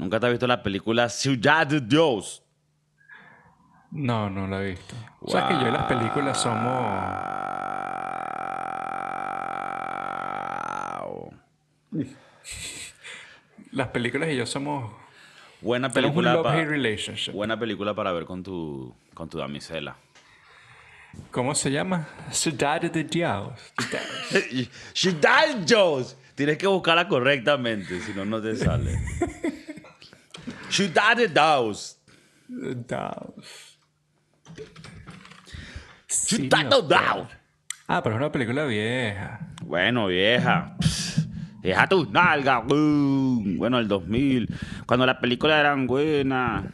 ¿Nunca te has visto la película Ciudad de Dios? No, no la he visto. O sea, que yo y las películas somos... Wow. Las películas y yo somos... Buena película, love-hate pa- relationship. buena película para ver con tu, con tu damisela. ¿Cómo se llama? Ciudad de Dios. Ciudad de Dios. Tienes que buscarla correctamente, si no, no te sale. Ciudad de Dios. Dios. Ciudad de Dios. Ah, pero es una película vieja. Bueno, vieja. Pss, Vieja tus nalgas. uh, Bueno, el 2000. Cuando las películas eran buenas.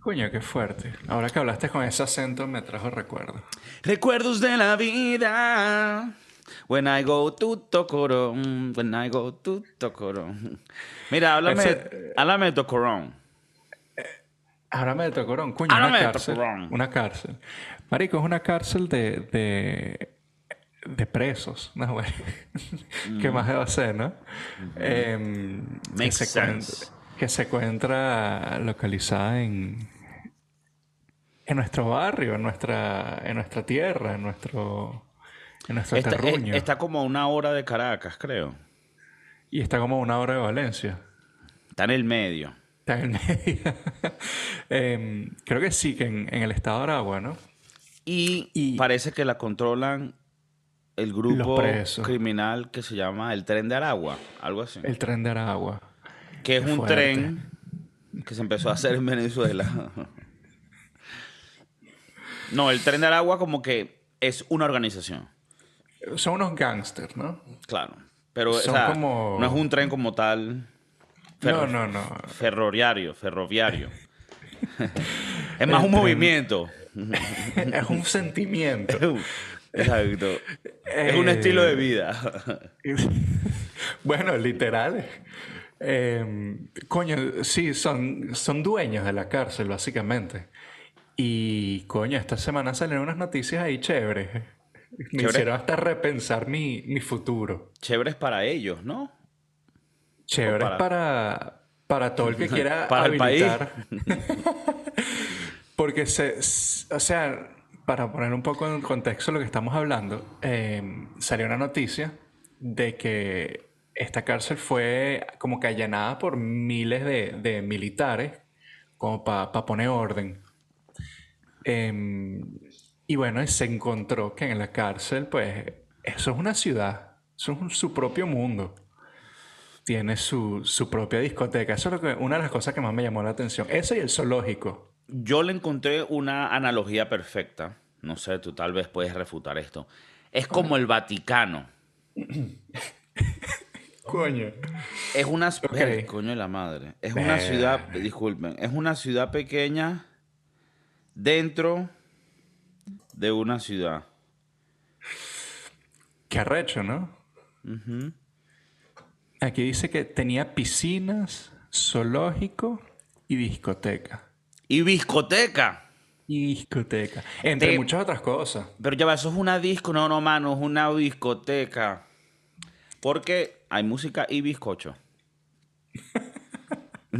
Coño, qué fuerte. Ahora que hablaste con ese acento me trajo recuerdos. Recuerdos de la vida. When I go to Tocorón. When I go to Tocorón. Mira, háblame, Ese- háblame de Tocorón. Háblame de Tocorón. Coño, Háblame una de cárcel. Tocorón. Una cárcel. Marico, es una cárcel de... de, de presos. No, güey. ¿Qué más a ser, no? Que, Makes se sense. que se encuentra localizada en... En nuestro barrio, en nuestra, en nuestra tierra, en nuestro, en Está, como a una hora de Caracas, creo. Y está como a una hora de Valencia. Está en el medio. Está en el medio. Em, creo que sí, que en, en el estado de Aragua, ¿no? Y, Y- parece que la controlan el grupo criminal que se llama el Tren de Aragua, algo así. El tren de Aragua. que es qué un fuerte. tren que se empezó a hacer en Venezuela. no, el Tren de Aragua como que es una organización, Son unos gángsters, ¿no? claro. Pero o Son sea, como- no es un tren como tal No, no, no. ferroviario, ferroviario. es más un movimiento. es un sentimiento. Exacto. Es un estilo de vida. bueno, literal. Em, coño, sí, son, son dueños de la cárcel, básicamente. Y, coño, esta semana salieron unas noticias ahí chéveres. Me hicieron hasta repensar mi, mi futuro. Chéveres para ellos, ¿no? Chéveres para- para, para todo el que quiera Para el país. habilitar. Porque, se, o sea, para poner un poco en contexto lo que estamos hablando, eh, salió una noticia de que esta cárcel fue como que allanada por miles de, de militares como para poner orden. Em, y bueno, se encontró que en la cárcel, pues, eso es una ciudad, eso es un- su propio mundo. Tiene su, su propia discoteca. Eso es lo que, una de las cosas que más me llamó la atención. Eso y el zoológico. Yo le encontré una analogía perfecta. No sé, tú tal vez puedes refutar esto. Es como el Vaticano. Coño. Es una... Ver, coño de la madre. Es una ciudad... Disculpen. Es una ciudad pequeña dentro de una ciudad. Qué arrecho, ¿no? Aquí dice que tenía piscinas, zoológico y discoteca. Y discoteca. Y discoteca. Entre Te- muchas otras cosas. Pero ya va, eso es una disco. No, no, mano. Es una discoteca. Porque hay música y bizcocho.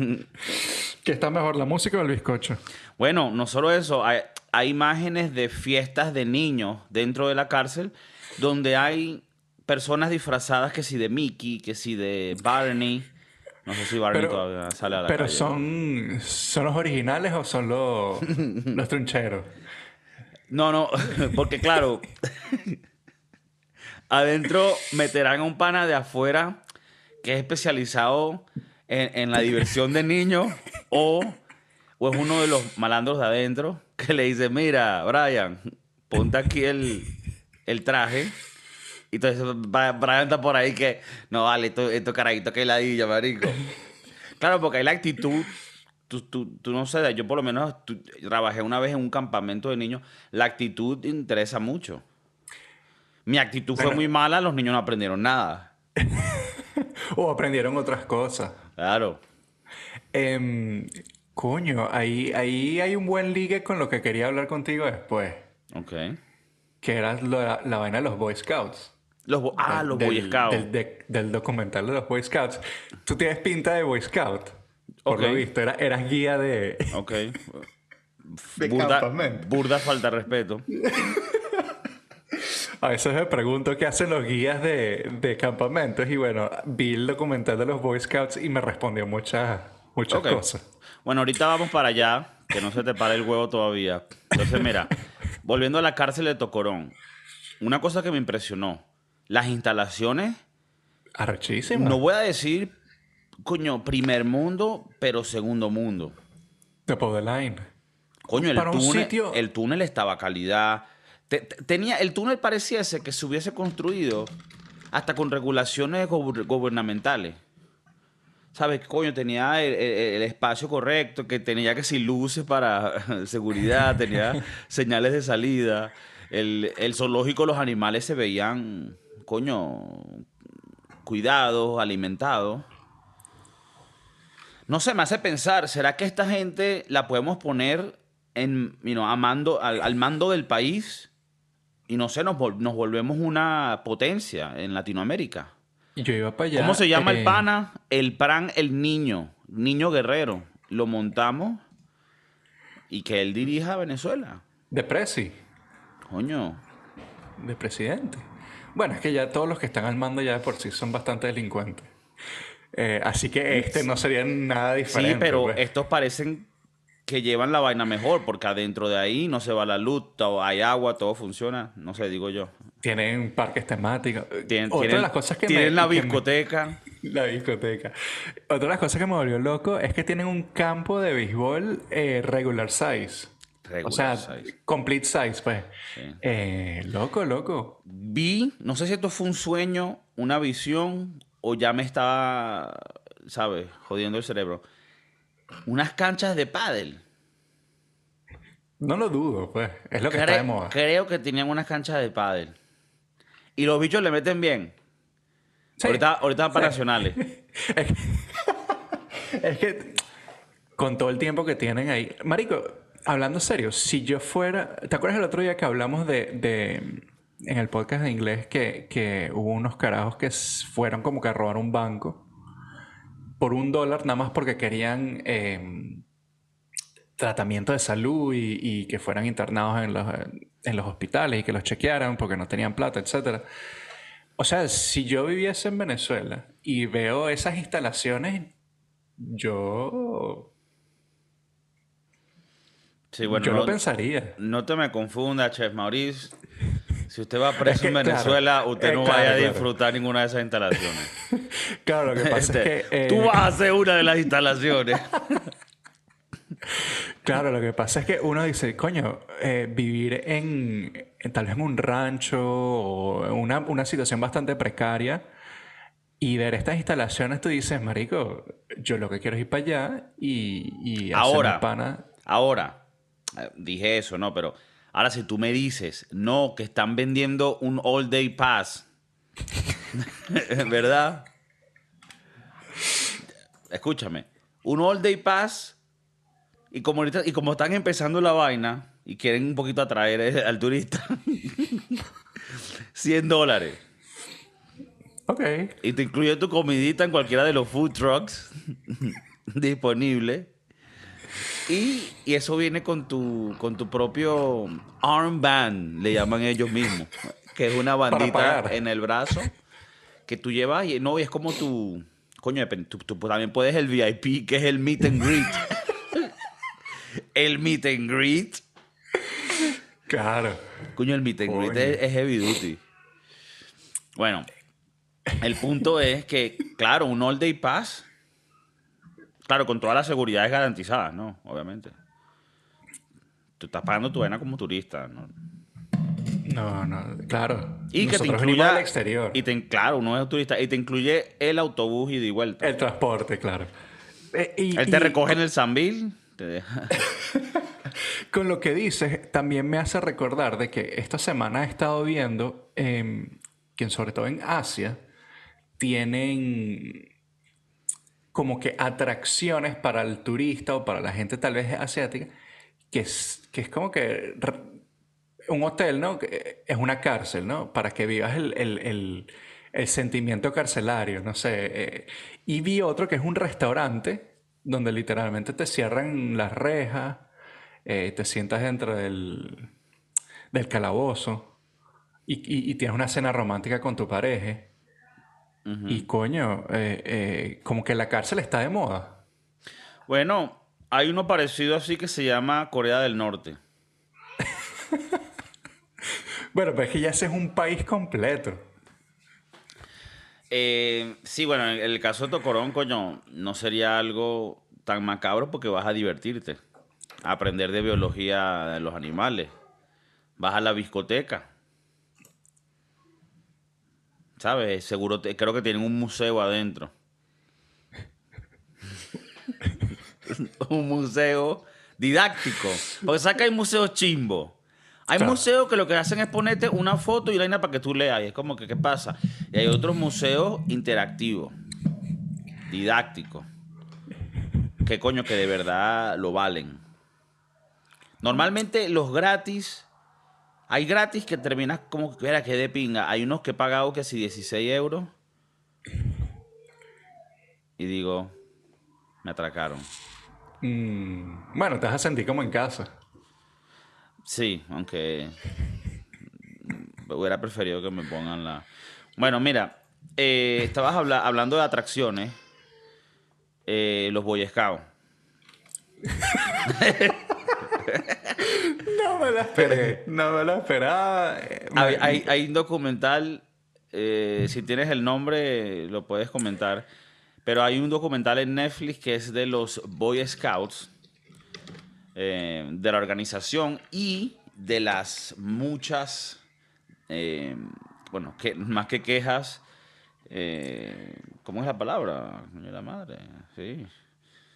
¿Qué está mejor, la música o el bizcocho? Bueno, no solo eso, hay, hay imágenes de fiestas de niños dentro de la cárcel donde hay personas disfrazadas que si de Mickey, que si de Barney. No sé si Barney Pero- todavía sale a la Pero calle. son, ¿son los originales o son los, los troncheros? No, no, porque claro, adentro meterán a un pana de afuera que es especializado en, en la diversión de niños o, o es uno de los malandros de adentro que le dice, mira, Brian, ponte aquí el, el traje. Y entonces Brian está por ahí que, no, vale, esto, esto carajito que ladilla, marico. Claro, porque hay la actitud. Tú, tú, tú no sé, yo por lo menos tú- trabajé una vez en un campamento de niños. La actitud interesa mucho. Mi actitud fue muy mala, los niños no aprendieron nada. O aprendieron otras cosas. Claro. Em, coño, ahí, ahí hay un buen ligue con lo que quería hablar contigo después. Ok. Que era lo- la, la vaina de los Boy Scouts. Los, bo- ah, los Boy Scouts. Del, de- del documental de los Boy Scouts. Tú tienes pinta de Boy Scout. Por lo visto, era- eras guía de, Ok. de Burda, campamento. burda falta de respeto. A veces me pregunto qué hacen los guías de, de campamentos y bueno, vi el documental de los Boy Scouts y me respondió muchas, muchas Ok. cosas. Bueno, ahorita vamos para allá, que no se te pare el huevo todavía. Entonces, mira, volviendo a la cárcel de Tocorón, una cosa que me impresionó, las instalaciones, Arrechísimo. no voy a decir, coño, primer mundo, pero segundo mundo. De Line. Coño, el Para túnel, sitio- el túnel estaba a calidad. Te- te- tenía, el túnel pareciese que se hubiese construido hasta con regulaciones gubernamentales. ¿Sabes? Coño, tenía el, el- el espacio correcto, que tenía que sin luces para seguridad, tenía señales de salida. El, el zoológico, los animales se veían, coño, cuidados, alimentados. No sé, me hace pensar, ¿será que esta gente la podemos poner en, you know, al mando del país y no sé, nos, vol- nos volvemos una potencia en Latinoamérica? Yo iba para allá. ¿Cómo se llama eh, el pana? El Pran el Niño, Niño Guerrero. Lo montamos y que él dirija a Venezuela. De Presi, Coño. de presidente. Bueno, es que ya todos los que están al mando ya de por sí son bastante delincuentes. Eh, así que este no sería nada diferente. Sí, pero pues. estos parecen que llevan la vaina mejor porque adentro de ahí no se va la luz, todo- hay agua, todo funciona. No sé, digo yo. Tienen parques temáticos. Tienen, Otra tienen- de las cosas que tienen me, la me- discoteca. La discoteca. Otra de las cosas que me volvió loco es que tienen un campo de béisbol eh, regular size. Regular o sea, size. complete size, pues. Sí. Eh, loco, loco. Vi, no sé si esto fue un sueño, una visión o ya me estaba, ¿sabes? Jodiendo el cerebro. Unas canchas de pádel. No lo dudo, pues. Es lo que está de moda. creo que tenían unas canchas de pádel. Y los bichos le meten bien. Sí. Ahorita, ahorita para nacionales. Es que con todo el tiempo que tienen ahí. Marico, hablando serio, si yo fuera. ¿Te acuerdas el otro día que hablamos de. de- en el podcast de inglés que, que hubo unos carajos que fueron como que a robar un banco por un dólar nada más porque querían eh, tratamiento de salud y, y que fueran internados en los, en los hospitales y que los chequearan porque no tenían plata, etcétera. O sea, si yo viviese en Venezuela y veo esas instalaciones, yo, Sí, bueno, yo no, lo pensaría. no te me confunda, Chef Maurice. Si usted va preso en claro, Venezuela, usted eh, no claro, vaya a claro. disfrutar ninguna de esas instalaciones. Claro, lo que pasa Este, es que... eh, Tú vas a ser una de las instalaciones. Claro, lo que pasa es que uno dice, coño, eh, vivir en, en tal vez en un rancho o una, una situación bastante precaria y ver estas instalaciones, tú dices, marico, yo lo que quiero es ir para allá y, y Ahora, pana. ahora, eh, dije eso, ¿no? Pero ahora si tú me dices, no, que están vendiendo un all day pass, ¿verdad? Escúchame, un all day pass y como, ahorita- y como están empezando la vaina y quieren un poquito atraer eh, al turista, 100 dólares. Ok. Y te incluye tu comidita en cualquiera de los food trucks disponibles. Y, y eso viene con tu, con tu propio armband, le llaman ellos mismos. Que es una bandita en el brazo que tú llevas y no, y es como tu. Coño, depende, tú, tú también puedes el VIP, que es el meet and greet. El meet and greet. Claro. Coño, el meet and greet es, es heavy duty. Bueno, el punto es que, claro, un all day pass, claro, con todas las seguridades garantizadas, ¿no? Obviamente. Tú estás pagando tu vaina como turista, ¿no? No, no, claro. Y que te incluya... exterior. Y te, claro, uno es turista. Y te incluye el autobús y de vuelta. El transporte, claro. Eh, y- Él te y recoge en el Sambil, deja... Con lo que dices, también me hace recordar de que esta semana he estado viendo em, que sobre todo en Asia tienen como que atracciones para el turista o para la gente tal vez asiática, que es, que es como que... un hotel, ¿no? Es una cárcel, ¿no? Para que vivas el, sentimiento carcelario, no sé. Eh, y vi otro que es un restaurante donde literalmente te cierran las rejas, eh, te sientas dentro del, del calabozo y, tienes una cena romántica con tu pareja. Y coño, eh, como que la cárcel está de moda. Bueno, hay uno parecido así que se llama Corea del Norte. bueno, pero es que ya ese es un país completo. Eh, sí, bueno, en el caso de Tocorón, coño, no sería algo tan macabro porque vas a divertirte, a aprender de biología de los animales. Vas a la discoteca. ¿Sabes? Seguro, creo que tienen un museo adentro. un museo didáctico. Porque saca hay museos chimbo. Hay museos que lo que hacen es ponerte una foto y la para que tú leas. Y es como que, ¿qué pasa? Y hay otros museos interactivos, didácticos. Que coño, que de verdad lo valen. Normalmente los gratis, hay gratis que terminas como que era que de pinga. Hay unos que he pagado que si 16 euros. Y digo, me atracaron. Mm, bueno, te vas a sentir como en casa. Sí, aunque hubiera preferido que me pongan la... Bueno, mira, eh, estabas hablando de atracciones, eh, los Boy Scouts. no me la esperé, no me la esperaba. Hay, hay, un documental, eh, si tienes el nombre lo puedes comentar, pero hay un documental en Netflix que es de los Boy Scouts, eh, de la organización y de las muchas, eh, bueno, que, más que quejas, eh, ¿cómo es la palabra? La madre, sí.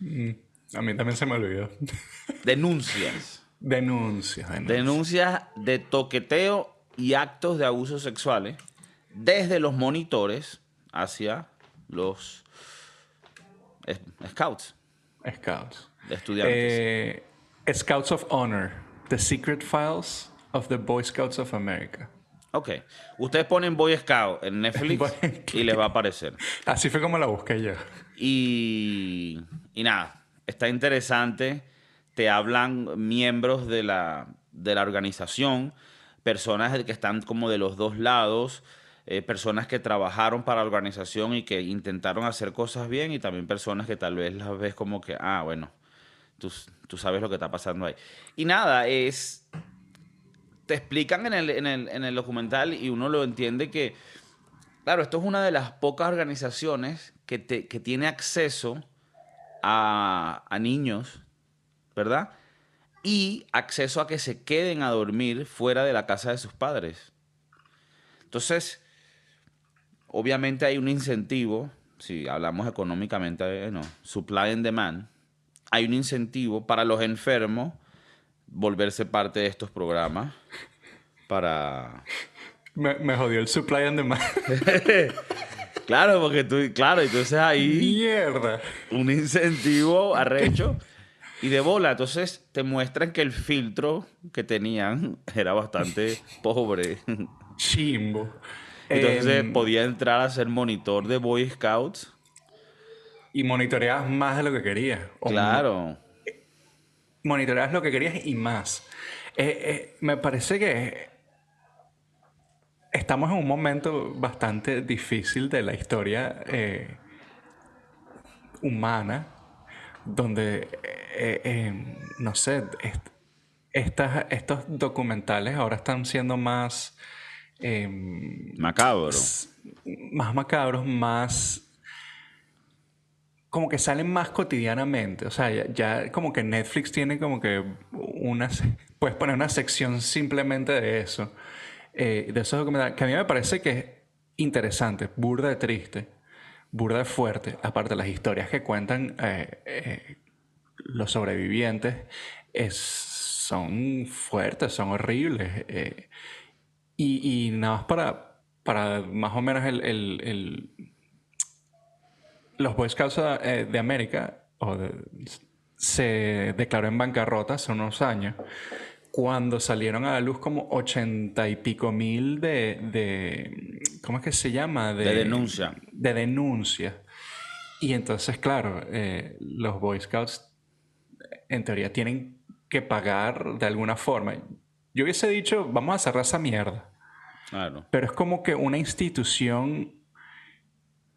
Mm, a mí también se me olvidó. Denuncias. Denuncias, denuncias. Denuncias de toqueteo y actos de abusos sexuales desde los monitores hacia los Scouts. Scouts. estudiantes. Eh, Scouts of Honor. The Secret Files of the Boy Scouts of America. Ok. Ustedes ponen Boy Scout en Netflix y les va a aparecer. Así fue como la busqué yo. Y, y nada, está interesante. Te hablan miembros de la, de la organización, personas que están como de los dos lados. Eh, personas que trabajaron para la organización y que intentaron hacer cosas bien y también personas que tal vez las ves como que, ah, bueno, tú, tú sabes lo que está pasando ahí. Y nada, es... Te explican en el, en el, en el documental y uno lo entiende que, claro, esto es una de las pocas organizaciones que, te, que tiene acceso a, a niños, ¿verdad? Y acceso a que se queden a dormir fuera de la casa de sus padres. Entonces, Obviamente hay un incentivo, si hablamos económicamente, eh, no, supply and demand, hay un incentivo para los enfermos volverse parte de estos programas para... Me, jodió el supply and demand. claro, porque tú, claro, entonces ahí... Mierda. Un incentivo arrecho y de bola. Entonces te muestran que el filtro que tenían era bastante pobre. Chimbo. Entonces em, podía entrar a ser monitor de Boy Scouts. Y monitoreabas más de lo que querías. Claro. Monitoreabas lo que querías y más. Eh, eh, me parece que estamos en un momento bastante difícil de la historia eh, humana, donde, no sé, estos documentales ahora están siendo más Em, macabros. Más macabros, más... Como que salen más cotidianamente. O sea, ya, como que Netflix tiene como que una... Puedes poner una sección simplemente de eso. Eh, de esos documentales. Que a mí me parece que es interesante, burda de triste, burda de fuerte. Aparte las historias que cuentan eh, eh, los sobrevivientes es, son fuertes, son horribles. Y, nada más para, para más o menos el, los Boy Scouts eh, de América se declaró en bancarrota hace unos años cuando salieron a la luz como ochenta y pico mil de, de ¿cómo es que se llama? De, denuncia. De denuncia. Y entonces, claro, eh, los Boy Scouts en teoría tienen que pagar de alguna forma. Yo hubiese dicho, vamos a cerrar esa mierda. Claro. Pero es como que una institución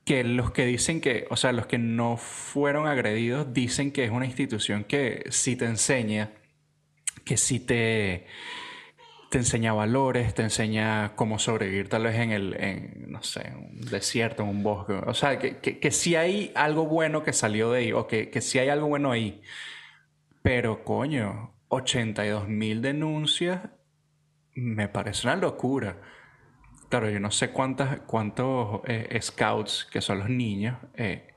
que los que dicen que, o sea, los que no fueron agredidos dicen que es una institución que sí te enseña, que sí te, te enseña valores, te enseña cómo sobrevivir tal vez en el, en, no sé, un desierto, en un bosque. O sea, que, que, sí hay algo bueno que salió de ahí, o que, que sí hay algo bueno ahí. Pero coño, 82 mil denuncias me parece una locura. Claro, yo no sé cuántas, cuántos eh, scouts, que son los niños, eh,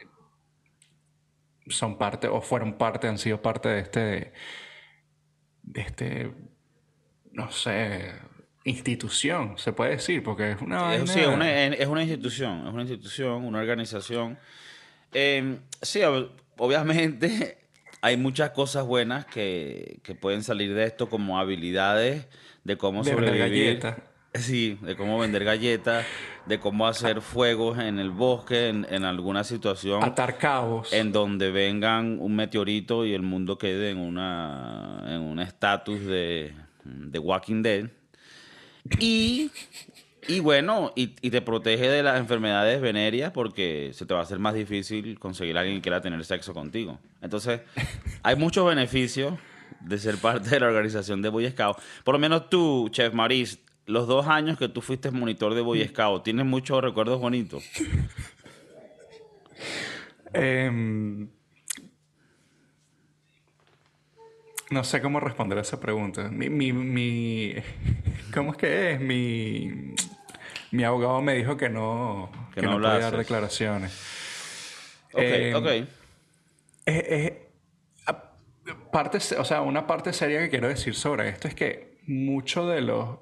son parte o fueron parte, han sido parte de este, de este, no sé, institución, se puede decir, porque es una... Sí, es una, es una institución, es una institución, una organización. Em, sí, obviamente hay muchas cosas buenas que, que, pueden salir de esto, como habilidades de cómo de sobrevivir. Sí, de cómo vender galletas, de cómo hacer fuegos en el bosque, en, alguna situación. Atar cabos. En donde vengan un meteorito y el mundo quede en una en un estatus de, de Walking Dead. Y, y bueno, y, y, te protege de las enfermedades venéreas porque se te va a hacer más difícil conseguir a alguien que quiera tener sexo contigo. Entonces, hay muchos beneficios de ser parte de la organización de Boy Scout. Por lo menos tú, Chef Maris, los dos años que tú fuiste monitor de Boy Scout, ¿tienes muchos recuerdos bonitos? Em, no sé cómo responder a esa pregunta. Mi, mi, ¿Cómo es que es? Mi, mi abogado me dijo que no, que, no, podía dar declaraciones. Ok, em, ok. Es, parte, o sea, una parte seria que quiero decir sobre esto es que mucho de los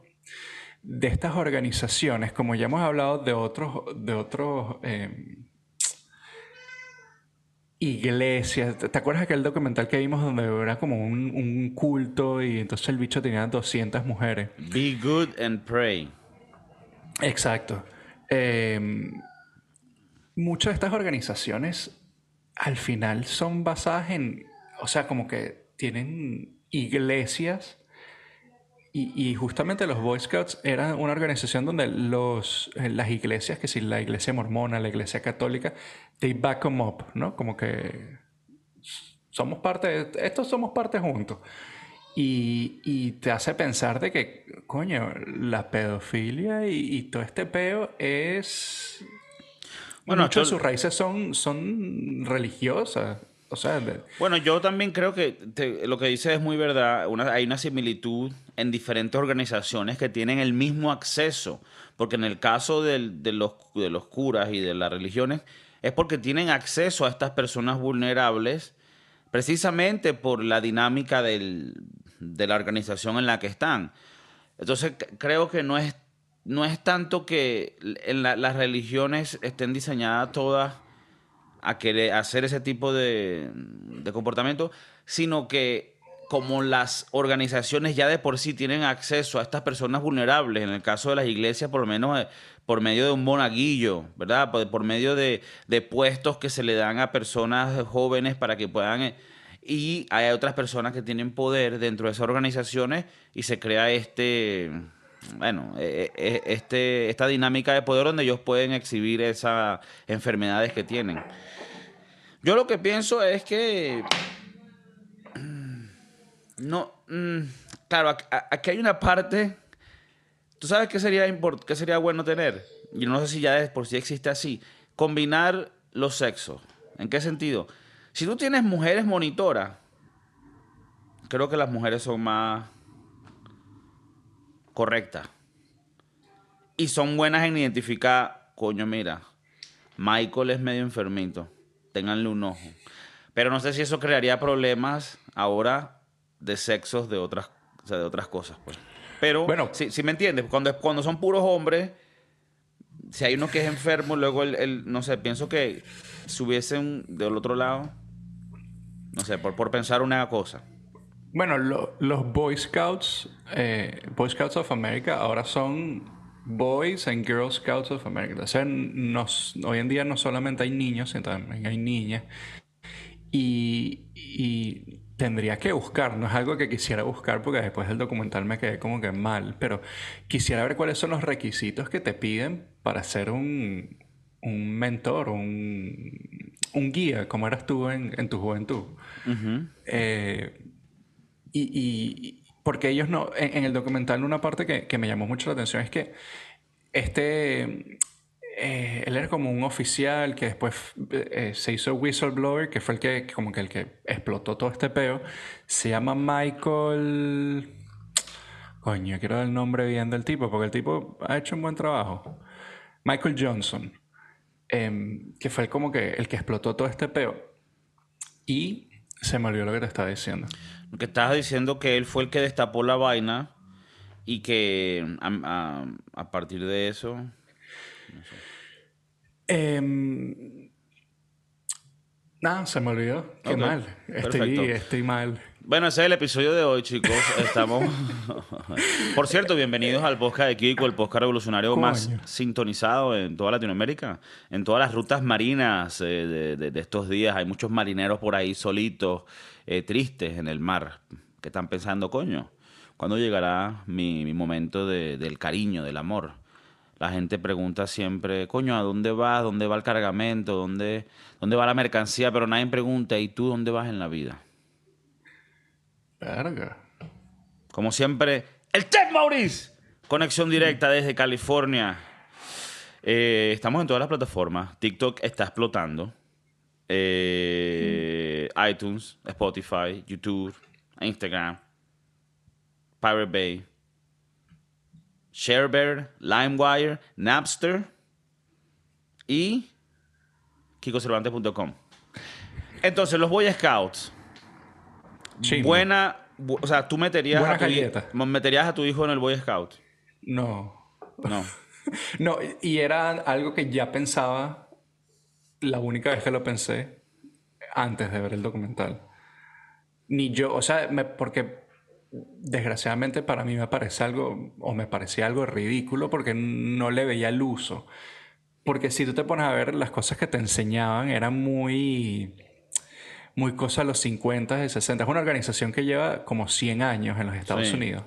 de estas organizaciones, como ya hemos hablado de otros, de otros em, iglesias. ¿Te acuerdas aquel documental que vimos donde era como un, culto y entonces el bicho tenía 200 mujeres? Be good and pray. Exacto. Em, muchas de estas organizaciones al final son basadas en, o sea, como que tienen iglesias y, justamente los Boy Scouts eran una organización donde los, eh, las iglesias, que si la iglesia mormona, la iglesia católica, they back them up, ¿no? Como que somos parte, de, estos somos parte juntos. Y, y, te hace pensar de que, coño, la pedofilia y, todo este peo es... Bueno, muchas de sus raíces son, son religiosas. Bueno, yo también creo que lo que dice es muy verdad. hay una similitud en diferentes organizaciones que tienen el mismo acceso. Porque en el caso de, los, curas y de las religiones, es porque tienen acceso a estas personas vulnerables precisamente por la dinámica de la organización en la que están. Entonces, creo que no es, tanto que las religiones estén diseñadas todas a querer hacer ese tipo de, comportamiento, sino que como las organizaciones ya de por sí tienen acceso a estas personas vulnerables, en el caso de las iglesias, por lo menos eh, por medio de un monaguillo, ¿verdad? Por, medio de, puestos que se le dan a personas jóvenes para que puedan... Eh, y hay otras personas que tienen poder dentro de esas organizaciones y se crea este, bueno, eh, este, esta dinámica de poder donde ellos pueden exhibir esas enfermedades que tienen. Yo lo que pienso es que. Mm, no. Mm, claro, aquí hay una parte. ¿Tú sabes qué sería, qué sería bueno tener? Y no sé si ya es por si existe así. Combinar los sexos. ¿En qué sentido? Si tú tienes mujeres monitoras, creo que las mujeres son más correctas. Y son buenas en identificar, coño, mira, Michael es medio enfermito ténganle un ojo. Pero no sé si eso crearía problemas ahora de sexos de otras, de otras cosas, pues. Pero, bueno, si, me entiendes, cuando, cuando son puros hombres, si hay uno que es enfermo, luego el, no sé, pienso que si hubiesen del otro lado, no sé, por, por pensar una cosa. Bueno, los Boy Scouts, eh, Boy Scouts of America, ahora son Boys and Girl Scouts of America. O sea, hoy en día no solamente hay niños, sino también hay niñas. Y, tendría que buscar, no es algo que quisiera buscar porque después del documental me quedé como que mal, pero quisiera ver cuáles son los requisitos que te piden para ser un, mentor, un, un guía, como eras tú en, tu juventud. Eh, y, porque ellos no, en, el documental una parte que, me llamó mucho la atención es que este, eh, él era como un oficial que después eh, se hizo whistleblower, que fue el que, como que el que explotó todo este peo. Se llama Michael... Coño, quiero dar el nombre bien del tipo, porque el tipo ha hecho un buen trabajo. Michael Johnson, em, que fue como que el que explotó todo este peo. Y se me olvidó lo que te estaba diciendo. Que estabas diciendo que él fue el que destapó la vaina y que a, partir de eso... Em, nada, se me olvidó. Qué mal. Estoy, estoy mal. Bueno, ese es el episodio de hoy, chicos. Estamos. Por cierto, bienvenidos al podcast de Kiko, el podcast revolucionario más sintonizado en toda Latinoamérica. En todas las rutas marinas eh, de, estos días. Hay muchos marineros por ahí solitos, eh, tristes en el mar, que están pensando, coño, ¿cuándo llegará mi, momento del cariño, del amor? La gente pregunta siempre, coño, ¿a dónde vas? ¿Dónde va el cargamento? ¿Dónde, dónde va la mercancía? Pero nadie pregunta, ¿y tú dónde vas en la vida? Verga. Como siempre, el Ted Maurice. Conexión directa desde California. Eh, estamos en todas las plataformas. TikTok está explotando. Eh, iTunes, Spotify, YouTube, Instagram, Pirate Bay, Sharebear, LimeWire, Napster y kikocervantes.com. Entonces, los Boy Scouts Buena, o sea, tú meterías a, tu, meterías a tu hijo en el Boy Scout. No. No. no, y era algo que ya pensaba la única vez que lo pensé antes de ver el documental. Ni yo, o sea, porque desgraciadamente para mí me parece algo, o me parecía algo ridículo porque no le veía el uso. Porque si tú te pones a ver las cosas que te enseñaban, eran muy muy cosa a los 50 y 60. Es una organización que lleva como 100 años en los Estados Unidos.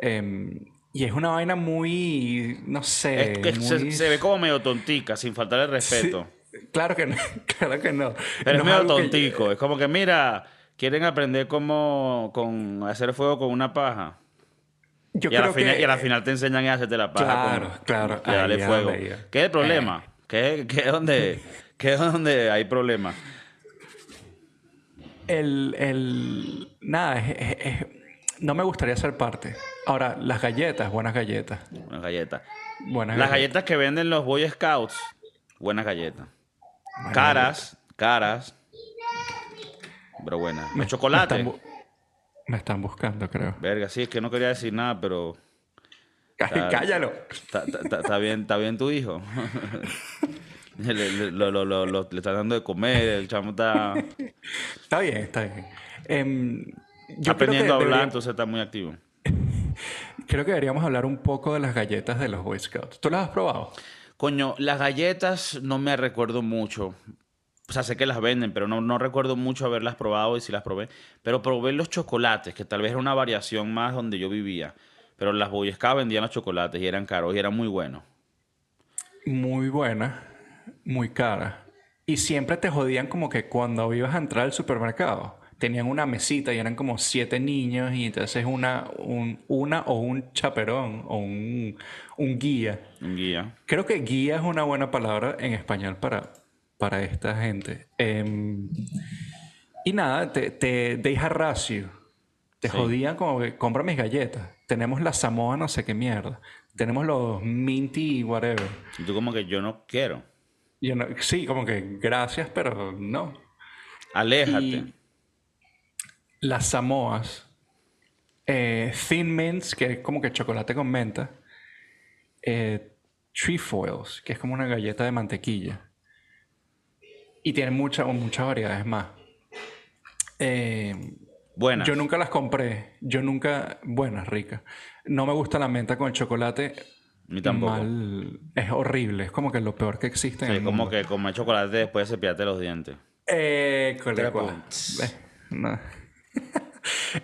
Em, y es una vaina muy, no sé. Es que se, ve como medio tontica, sin faltar el respeto. Claro que no, claro que no. Pero es medio tontico. Es como que, mira, quieren aprender cómo con hacer fuego con una paja. Yo y, creo a la final, y a la final te enseñan a hacerte la paja. Claro, claro. Y darle fuego. ¿Qué es el problema? Eh. ¿Qué, qué, es donde, ¿Qué es donde hay problema? el, el nada, no me gustaría ser parte. Ahora, las galletas, buenas galletas. Buenas galletas. las galletas. que venden los Boy Scouts, buenas galletas. Caras, caras. Pero buenas. Me, chocolate. Me están, buscando, creo. Verga, sí, es que no quería decir nada, pero. Cállalo. Está bien, está bien tu hijo. le, lo, lo, lo, le está dando de comer, el chamo está... está bien, está bien. Está aprendiendo a hablar, entonces está muy activo. creo que deberíamos hablar un poco de las galletas de los Boy Scouts. ¿Tú las has probado? Coño, las galletas no me recuerdo mucho. O sea, sé que las venden, pero no, no recuerdo mucho haberlas probado y si las probé. Pero probé los chocolates, que tal vez era una variación más donde yo vivía. Pero las Boy vendían los chocolates y eran caros y eran muy buenos. Muy buenas muy cara. Y siempre te jodían como que cuando ibas a entrar al supermercado, tenían una mesita y eran como siete niños y entonces una, una o un chaperón o un, guía. Un guía. Creo que guía es una buena palabra en español para, para esta gente. Em, y nada, te, te they Te jodían como que compra mis galletas. Tenemos la Samoa no sé qué mierda. Tenemos los Minty whatever. Y tú como que yo no quiero sí, como que gracias, pero no. Aléjate. Las Samoas, eh, Thin Mints, que es como que chocolate con menta, eh, Trefoils, que es como una galleta de mantequilla. Y tiene muchas muchas variedades más. Eh, Buenas. Yo nunca las compré. Yo nunca. Buenas, ricas. No me gusta la menta con el chocolate. Ni tampoco. Mal. Es horrible. Es como que lo peor que existe en el como mundo. que comer chocolate después de cepillarte los dientes. Eh, cole, Tres cual. puntos. Eh, no.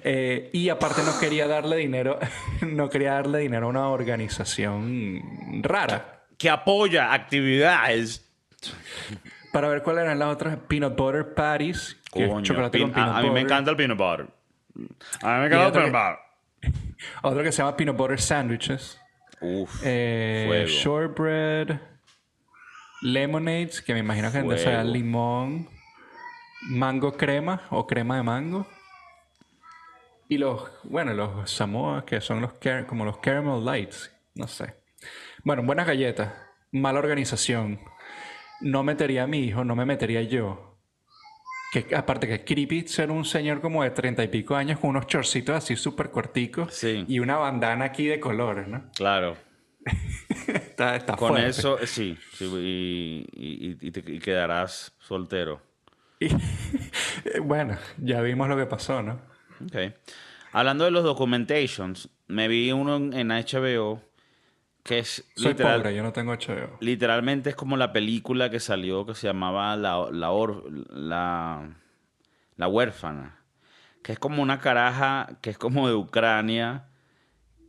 Eh, y aparte no quería darle dinero, no quería darle dinero a una organización rara. Que apoya actividades. Para ver cuáles eran las otras. Peanut Butter Patties. Que es chocolate pin- con peanut a, a mí me butter. encanta el peanut butter. A mí me encanta el peanut que- butter. Otro que se llama Peanut Butter Sandwiches. Uf, Eh, fuego. shortbread. Lemonades, que me imagino que Fuego. limón. Mango crema o crema de mango. Y los, bueno, los Samoa, que son los como los caramel lights. No sé. Bueno, buenas galletas. Mala organización. No metería a mi hijo, no me metería yo. Que aparte que creepy ser un señor como de treinta y pico años con unos chorcitos así súper corticos Sí. y una bandana aquí de colores, ¿no? Claro. Está, está Con fuerte. eso, eh, sí. sí, y, y- y te- y quedarás soltero. Y- bueno, ya vimos lo que pasó, ¿no? Ok. Hablando de los documentations, me vi uno en, HBO que es Soy literal- pobre, yo no tengo HBO. literalmente es como la película que salió que se llamaba La, la, Or- la, la huérfana. Que es como una caraja que es como de Ucrania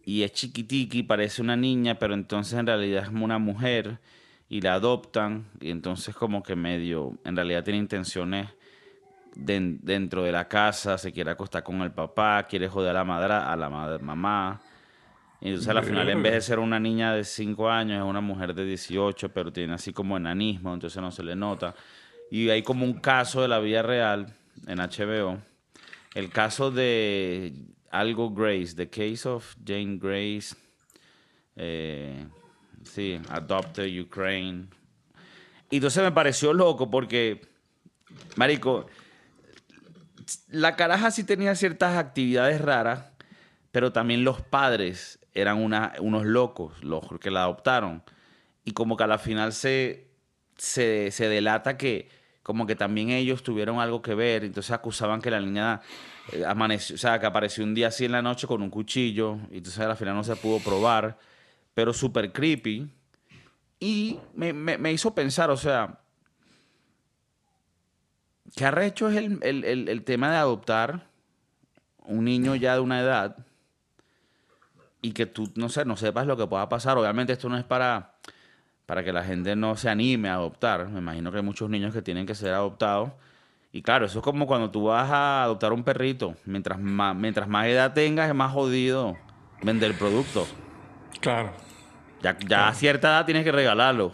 y es chiquitiqui, parece una niña, pero entonces en realidad es una mujer y la adoptan y entonces como que medio, en realidad tiene intenciones den- dentro de la casa, se quiere acostar con el papá, quiere joder a la madra, a la madre, mamá. Y entonces al final, en vez de ser una niña de 5 años, es una mujer de 18, pero tiene así como enanismo, entonces no se le nota. Y hay como un caso de la vida real en HBO. El caso de algo Grace, The Case of Jane Grace. eh, sí, Adopted Ukraine. Y entonces me pareció loco porque, Marico, la caraja sí tenía ciertas actividades raras, pero también los padres eran unos locos, los que la adoptaron. Y como que a la final se, se, se delata que como que también ellos tuvieron algo que ver, entonces acusaban que la niña eh, amaneció, o sea, que apareció un día así en la noche con un cuchillo, y entonces al final no se pudo probar, pero súper creepy. Y me, me- me hizo pensar, o sea, ¿qué arrecho es el, el- el- el tema de adoptar un niño ya de una edad y que tú, no sé, no sepas lo que pueda pasar? Obviamente esto no es para, para que la gente no se anime a adoptar. Me imagino que hay muchos niños que tienen que ser adoptados. Y claro, eso es como cuando tú vas a adoptar un perrito. Mientras más, mientras más edad tengas, es más jodido vender el producto. Claro. Ya, ya a cierta edad tienes que regalarlo.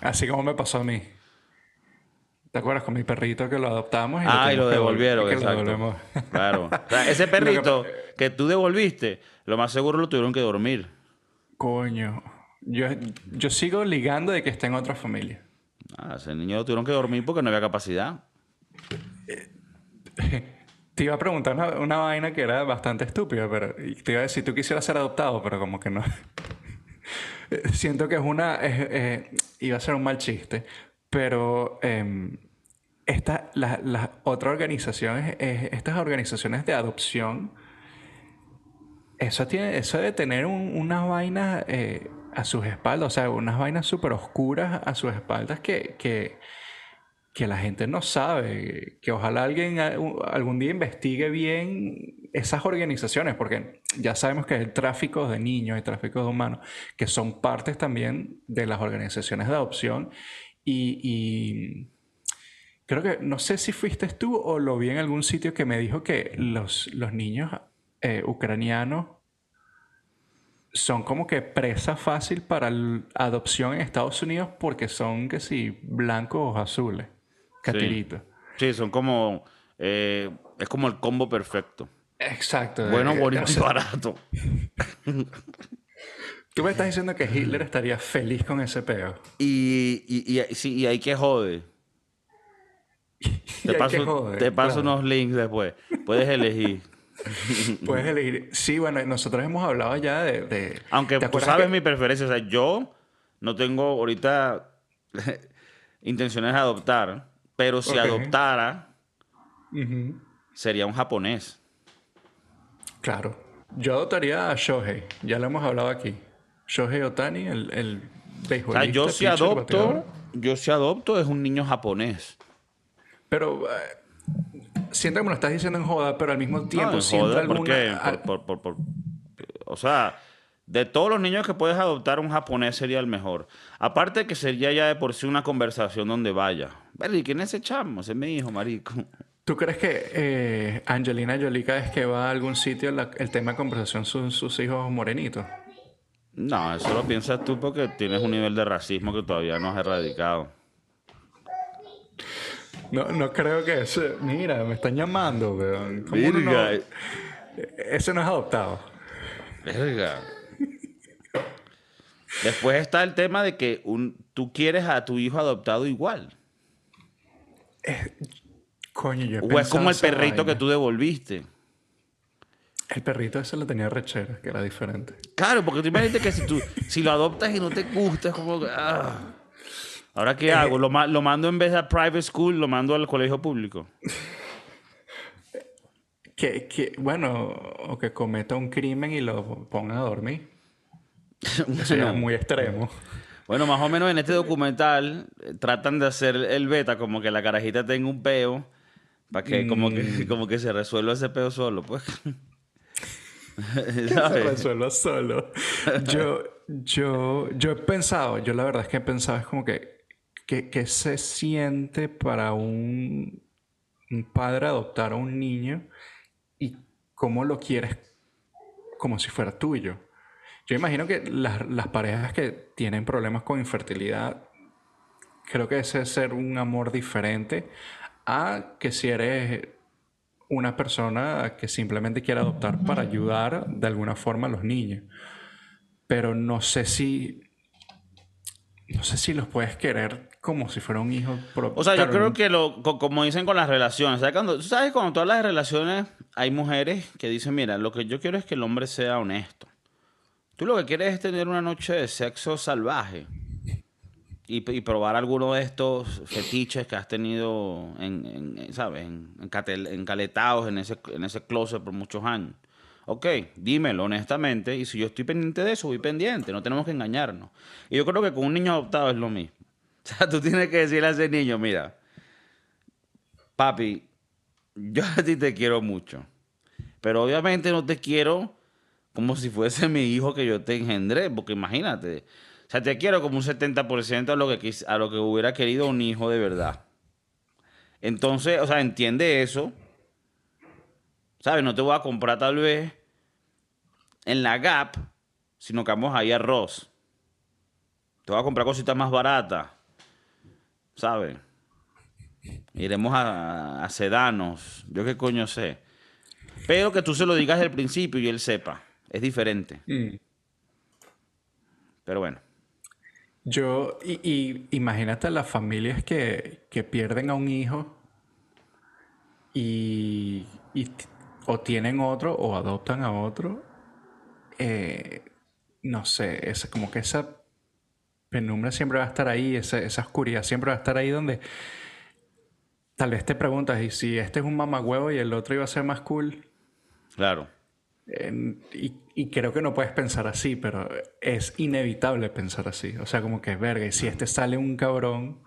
Así como me pasó a mí. ¿Te acuerdas con mi perrito que lo adoptamos? Y Ah, y lo que devol- devolvieron, que lo exacto. devolvemos? Claro. O sea, ese perrito que tú devolviste, lo más seguro lo tuvieron que dormir. Coño. Yo, yo sigo ligando de que está en otra familia. Ah, ese niño lo tuvieron que dormir porque no había capacidad. Te iba a preguntar una, una vaina que era bastante estúpida, pero y te iba a decir, tú quisieras ser adoptado, pero como que no. Siento que es una... eh, iba a ser un mal chiste, pero em, esta, la, la otra organización, es- es- estas organizaciones de adopción, eso, tiene, eso debe tener un- unas vainas eh, a sus espaldas, o sea, unas vainas súper oscuras a sus espaldas que, que, que la gente no sabe, que ojalá alguien algún día investigue bien esas organizaciones, porque ya sabemos que hay tráfico de niños, hay tráfico de humanos, que son partes también de las organizaciones de adopción y, y creo que, no sé si fuiste tú o lo vi en algún sitio que me dijo que los, los niños eh, ucranianos son como que presa fácil para adopción en Estados Unidos porque son que sí, blancos o azules, catiritos. Sí, son como. eh, es como el combo perfecto. Exacto. Bueno, Eh, bonito y barato. Tú me estás diciendo que Hitler estaría feliz con ese peo. Y, y, y, sí, y hay que jode. Te paso, joder, te paso claro. unos links después. Puedes elegir. Puedes elegir. Sí, bueno, nosotros hemos hablado ya de. de- Aunque ¿te tú sabes que- mi preferencia. O sea, yo no tengo ahorita intenciones de adoptar. Pero si adoptara, sería un japonés. Claro. Yo adoptaría a Shohei. Ya lo hemos hablado aquí. Shohei Otani, el, el beisbolista. yo si adopto, yo si adopto es un niño japonés. Pero eh, siento que me lo estás diciendo en joda, pero al mismo tiempo No, alguna... ¿por qué? al- Por- por- por- por- o sea, de todos los niños que puedes adoptar, un japonés sería el mejor. Aparte que sería ya de por sí una conversación donde vaya. ¿y quién es ese chamo? Ese es mi hijo, marico. ¿Tú crees que eh, Angelina Jolie cada vez que va a algún sitio la- el tema de conversación son sus hijos morenitos? No, eso lo piensas tú porque tienes un nivel de racismo que todavía no has erradicado. No, no creo que ese... Mira, me están llamando, weón. ¿Cómo uno no- Virga. Ese no es adoptado. Verga. Después está el tema de que un, tú quieres a tu hijo adoptado igual. Coño, yo O es como el perrito que tú devolviste. El perrito ese lo tenía rechera, que era diferente. Claro, porque tú imagínate que si, tú, si lo adoptas y no te gusta, es como que... ah. ¿Ahora qué hago? ¿Lo, ma- ¿Lo mando en vez de a private school, lo mando al colegio público? Que, que, bueno, o que cometa un crimen y lo pongan a dormir. Es muy extremo. Bueno, más o menos en este documental eh, tratan de hacer el beta como que la carajita tenga un peo para que, como Mm. que como que se resuelva ese peo solo, pues. Se resuelva solo. Yo, yo, yo he pensado, yo la verdad es que he pensado, es como que, que, que se siente para un, un padre adoptar a un niño y cómo lo quieres como si fuera tuyo. Yo imagino que las, las parejas que tienen problemas con infertilidad, creo que ese es ser un amor diferente a que si eres una persona que simplemente quiere adoptar para ayudar de alguna forma a los niños. Pero no sé si. No sé si los puedes querer como si fuera un hijo propio. O sea, yo creo que lo, co- como dicen con las relaciones, ¿sabes? Cuando, sabes cuando tú hablas de relaciones, hay mujeres que dicen, mira, lo que yo quiero es que el hombre sea honesto. Tú lo que quieres es tener una noche de sexo salvaje y, y probar alguno de estos fetiches que has tenido, en, en- ¿sabes? En, encaletados en ese, en ese closet por muchos años. Ok, dímelo honestamente y si yo estoy pendiente de eso, voy pendiente, no tenemos que engañarnos. Y yo creo que con un niño adoptado es lo mismo. O sea, tú tienes que decirle a ese niño, mira, papi, yo a ti te quiero mucho, pero obviamente no te quiero como si fuese mi hijo que yo te engendré, porque imagínate, o sea, te quiero como un 70% a lo, que, a lo que hubiera querido un hijo de verdad. Entonces, o sea, entiende eso. ¿Sabes? No te voy a comprar tal vez en la Gap, sino que vamos ahí a Ross. Te voy a comprar cositas más baratas. ¿Sabes? Iremos a, a Sedanos. Yo qué coño sé. Pero que tú se lo digas desde el principio y él sepa. Es diferente. Mm. Pero bueno. Yo, y, y imagínate las familias que, que pierden a un hijo y, o tienen otro o adoptan a otro. eh, no sé, es como que esa penumbra siempre va a estar ahí, esa, esa oscuridad siempre va a estar ahí donde tal vez te preguntas, ¿y si este es un mamagüevo y el otro iba a ser más cool? Claro. Y, y creo que no puedes pensar así, pero es inevitable pensar así. O sea, como que verga, y si este sale un cabrón,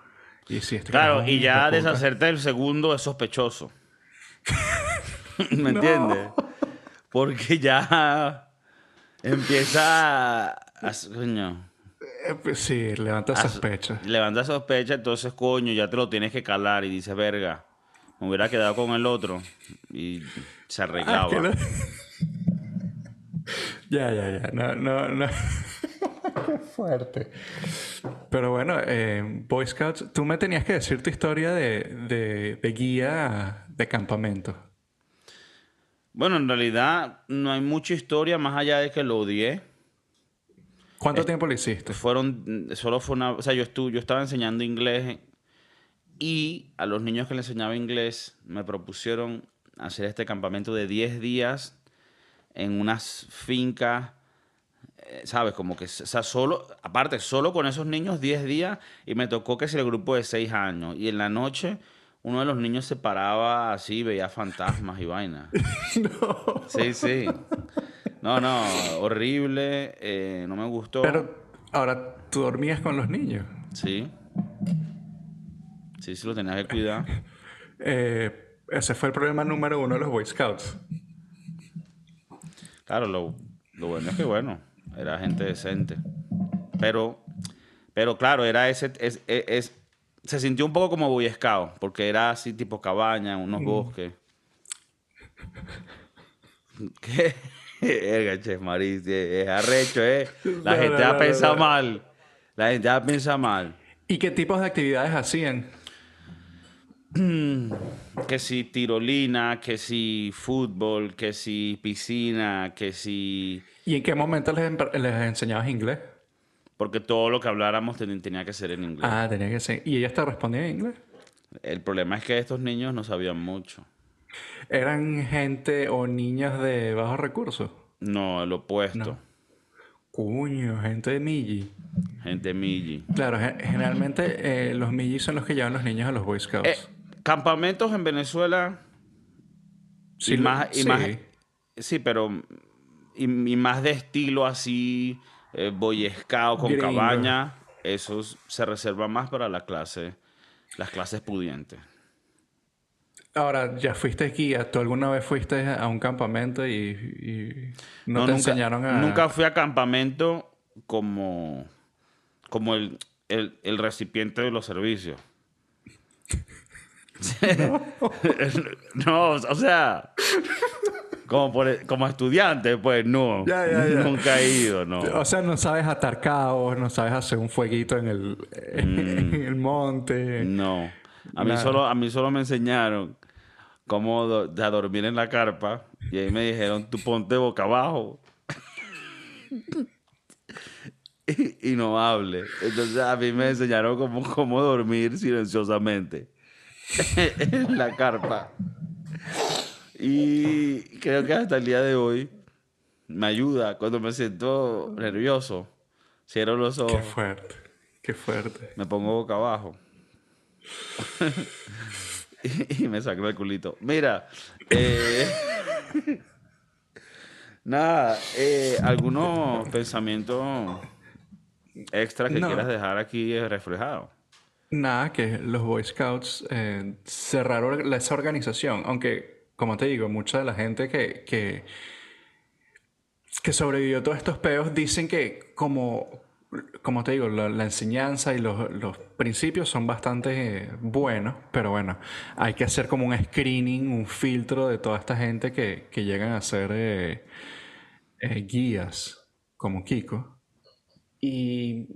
y si este Claro, es y ya deshacerte del segundo es sospechoso. ¿Me entiendes? Porque ya empieza a... coño, Eh, pues sí, levanta sospecha. Levanta sospecha, entonces, coño, ya te lo tienes que calar y dices, verga, me hubiera quedado con el otro. Y se arreglaba. Ah, que lo- ya, ya, ya. No, no, no. Qué fuerte. Pero bueno, eh, Boy Scouts, tú me tenías que decir tu historia de, de, de guía de campamento. Bueno, en realidad no hay mucha historia más allá de que lo odié. ¿Cuánto tiempo lo hiciste? fueron, solo fue una, o sea, yo, estu- yo estaba enseñando inglés y a los niños que les enseñaba inglés me propusieron hacer este campamento de 10 días en unas fincas, eh, ¿sabes? Como que, o sea, solo, aparte, solo con esos niños 10 días y me tocó que sea el grupo de 6 años y en la noche uno de los niños se paraba así, veía fantasmas y vainas. no. Sí, sí. No, no, horrible, eh, no me gustó. Pero ahora tú dormías con los niños. Sí. Sí, sí, lo tenías que cuidar. Eh, ese fue el problema número uno de los Boy Scouts. Claro, lo, lo bueno es que, bueno, era gente decente. Pero, pero claro, era ese, es, es- es- se sintió un poco como Boy Scout, porque era así tipo cabaña, unos bosques. ¿Qué? Verga, Chef Maris, es arrecho, ¿eh? La No, gente no, ha pensado no, mal. La gente ha pensado mal. ¿Y qué tipos de actividades hacían? Que si tirolina, que si fútbol, que si piscina, que si... ¿Y en qué momento les, les enseñabas inglés? Porque todo lo que habláramos ten- tenía que ser en inglés. Ah, tenía que ser. ¿Y ellas te respondían en inglés? El problema es que estos niños no sabían mucho. ¿Eran gente o niños de bajos recursos? No, el opuesto. No. Cuño, gente de Miji. Gente Miji. Claro, ge- generalmente eh, los Miji son los que llevan los niños a los Boy Scouts. Eh, campamentos en Venezuela. Sí, y lo- más, y sí. más- sí, pero. Y, y más de estilo así, eh, Boy Scout con Gringo. cabaña. Esos se reserva más para la clase, las clases pudientes. Ahora, ya fuiste guía. ¿Tú alguna vez fuiste a un campamento y, y no, te nunca, enseñaron a...? Nunca fui a campamento como, como el, el, el recipiente de los servicios. no, o sea, como, por- como estudiante, pues no. Ya, ya, ya. Nunca he ido, no. O sea, no sabes atar cabos, no sabes hacer un fueguito en el, en el monte. No. A mí, Nada. solo, a mí solo me enseñaron cómo do- a dormir en la carpa y ahí me dijeron, tú ponte boca abajo. y, y no hable. Entonces a mí me enseñaron cómo, cómo dormir silenciosamente en la carpa. Y creo que hasta el día de hoy me ayuda cuando me siento nervioso. Cierro los Qué ojos, fuerte, qué fuerte. me pongo boca abajo. y, y me saco el culito. Mira, eh, nada, eh, algunos pensamientos extra que No. quieras dejar aquí reflejado. Nada, que los Boy Scouts eh, cerraron esa organización, aunque, como te digo, mucha de la gente que, que, sobrevivió a todos estos peos dicen que como, como te digo, la, la enseñanza y los, los principios son bastante eh, buenos, pero bueno, hay que hacer como un screening, un filtro de toda esta gente que, que llegan a ser eh, eh, guías, como Kiko. Y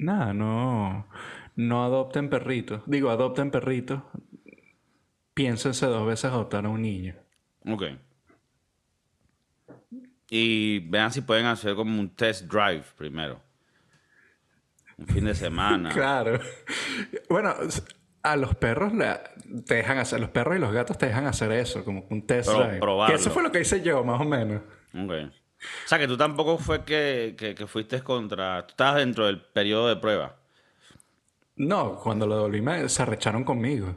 Nada, no, no adopten perritos. Digo, adopten perritos. Piénsense dos veces adoptar a un niño. Ok. Y vean si pueden hacer como un test drive primero. Un fin de semana. Claro. Bueno, a los perros te dejan hacer, los perros y los gatos te dejan hacer eso, como un test drive. probarlo. Que eso fue lo que hice yo, más o menos. Ok. O sea, que tú tampoco fue que, que, que fuiste contra... Tú estabas dentro del periodo de prueba. No, cuando lo devolví me, se arrecharon conmigo.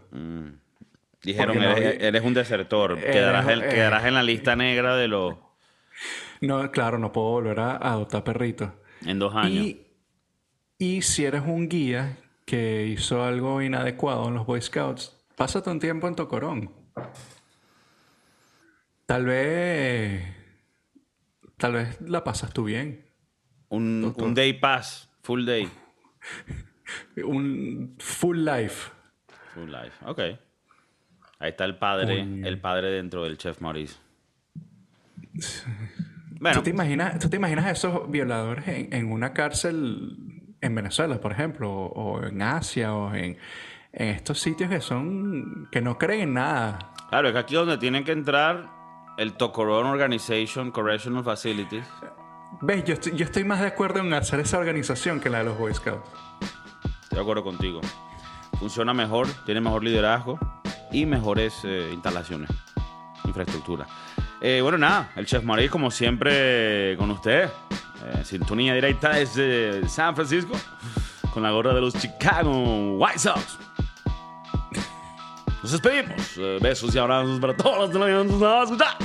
Dijeron, no eres, un desertor. Eres- quedarás, en, eh. quedarás en la lista negra de los... No, claro, no puedo volver a adoptar perritos. En dos años. Y, y si eres un guía que hizo algo inadecuado en los Boy Scouts, pásate un tiempo en Tocorón. Tal vez. Tal vez la pasas tú bien. Un, un day pass. Full day. Un full life. Full life. Ok. Ahí está el padre. El padre dentro del chef Maurice. Bueno, ¿Tú, te imaginas, ¿Tú te imaginas a esos violadores en, en una cárcel en Venezuela, por ejemplo, o, o en Asia, o en, en estos sitios que son. que no creen en nada? claro, es que aquí donde tienen que entrar el Tocorón Organization Correctional Facilities. ¿Ves? Yo estoy, yo estoy más de acuerdo en hacer esa organización que la de los Boy Scouts. Estoy de acuerdo contigo. Funciona mejor, tiene mejor liderazgo y mejores eh, instalaciones, infraestructura. Eh, bueno, nada, el Chef Maurice, como siempre, con usted. Eh, sintonía directa desde San Francisco, con la gorra de los Chicago White Sox. Nos despedimos. Eh, besos y abrazos para todos los que nos van a escuchar.